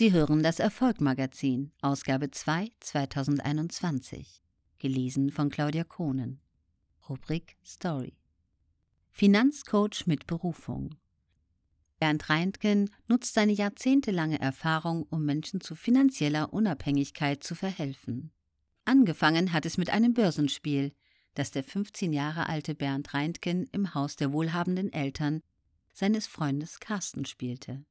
Sie hören das Erfolgmagazin, Ausgabe 2, 2021. Gelesen von Claudia Kohnen. Rubrik Story. Finanzcoach mit Berufung. Bernd Reintgen nutzt seine jahrzehntelange Erfahrung, um Menschen zu finanzieller Unabhängigkeit zu verhelfen. Angefangen hat es mit einem Börsenspiel, das der 15 Jahre alte Bernd Reintgen im Haus der wohlhabenden Eltern seines Freundes Carsten spielte.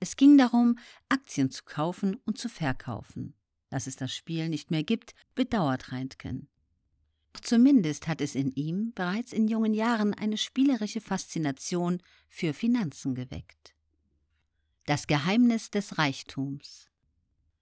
Es ging darum, Aktien zu kaufen und zu verkaufen. Dass es das Spiel nicht mehr gibt, bedauert Reintgen. Doch zumindest hat es in ihm bereits in jungen Jahren eine spielerische Faszination für Finanzen geweckt. Das Geheimnis des Reichtums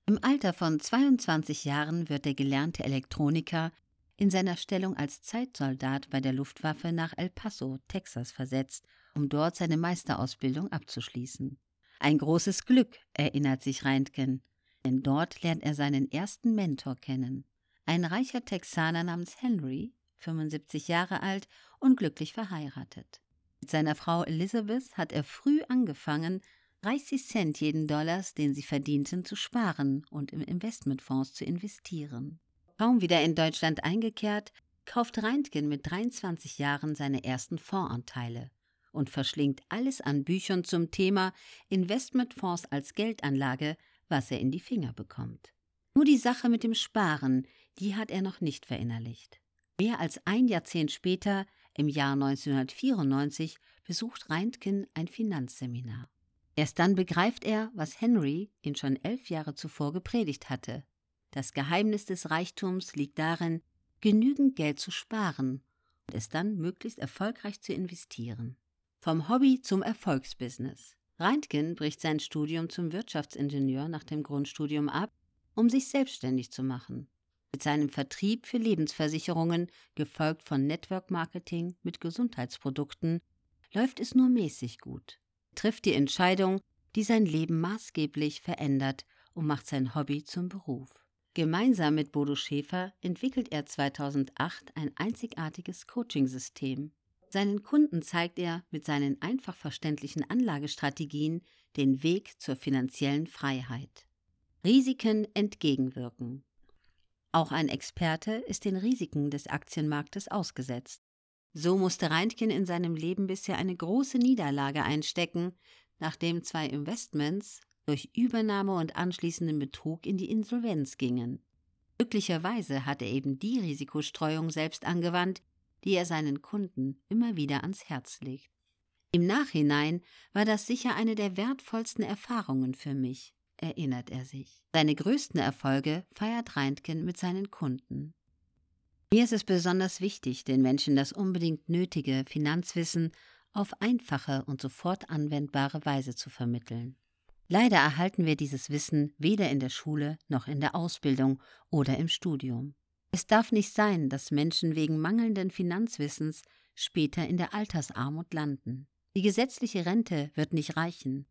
Im Alter von 22 Jahren wird der gelernte Elektroniker in seiner Stellung als Zeitsoldat bei der Luftwaffe nach El Paso, Texas versetzt, um dort seine Meisterausbildung abzuschließen. Ein großes Glück, erinnert sich Reintgen, denn dort lernt er seinen ersten Mentor kennen. Ein reicher Texaner namens Henry, 75 Jahre alt und glücklich verheiratet. Mit seiner Frau Elizabeth hat er früh angefangen, 30 Cent jeden Dollars, den sie verdienten, zu sparen und im Investmentfonds zu investieren. Kaum wieder in Deutschland eingekehrt, kauft Reintgen mit 23 Jahren seine ersten Fondsanteile und verschlingt alles an Büchern zum Thema Investmentfonds als Geldanlage, was er in die Finger bekommt. Nur die Sache mit dem Sparen, die hat er noch nicht verinnerlicht. Mehr als ein Jahrzehnt später, im Jahr 1994, besucht Reintgen ein Finanzseminar. Erst dann begreift er, was Henry ihn schon elf Jahre zuvor gepredigt hatte. Das Geheimnis des Reichtums liegt darin, genügend Geld zu sparen und es dann möglichst erfolgreich zu investieren. Vom Hobby zum Erfolgsbusiness. Reintgen bricht sein Studium zum Wirtschaftsingenieur nach dem Grundstudium ab, um sich selbstständig zu machen. Mit seinem Vertrieb für Lebensversicherungen, gefolgt von Network Marketing mit Gesundheitsprodukten, läuft es nur mäßig gut. Trifft die Entscheidung, die sein Leben maßgeblich verändert und macht sein Hobby zum Beruf. Gemeinsam mit Bodo Schäfer entwickelt er 2008 ein einzigartiges Coachingsystem, seinen Kunden zeigt er mit seinen einfach verständlichen Anlagestrategien den Weg zur finanziellen Freiheit. Risiken entgegenwirken. Auch ein Experte ist den Risiken des Aktienmarktes ausgesetzt. So musste Reintgen in seinem Leben bisher eine große Niederlage einstecken, nachdem zwei Investments durch Übernahme und anschließenden Betrug in die Insolvenz gingen. Glücklicherweise hat er eben die Risikostreuung selbst angewandt, die er seinen Kunden immer wieder ans Herz legt. Im Nachhinein war das sicher eine der wertvollsten Erfahrungen für mich, erinnert er sich. Seine größten Erfolge feiert Reintgen mit seinen Kunden. Mir ist es besonders wichtig, den Menschen das unbedingt nötige Finanzwissen auf einfache und sofort anwendbare Weise zu vermitteln. Leider erhalten wir dieses Wissen weder in der Schule noch in der Ausbildung oder im Studium. Es darf nicht sein, dass Menschen wegen mangelnden Finanzwissens später in der Altersarmut landen. Die gesetzliche Rente wird nicht reichen.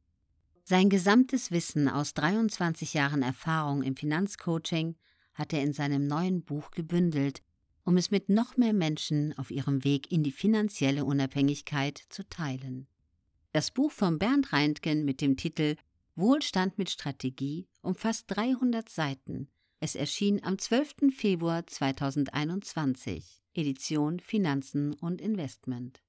Sein gesamtes Wissen aus 23 Jahren Erfahrung im Finanzcoaching hat er in seinem neuen Buch gebündelt, um es mit noch mehr Menschen auf ihrem Weg in die finanzielle Unabhängigkeit zu teilen. Das Buch von Bernd Reintgen mit dem Titel Wohlstand mit Strategie umfasst 300 Seiten es erschien am 12. Februar 2021, Edition Finanzen und Investment.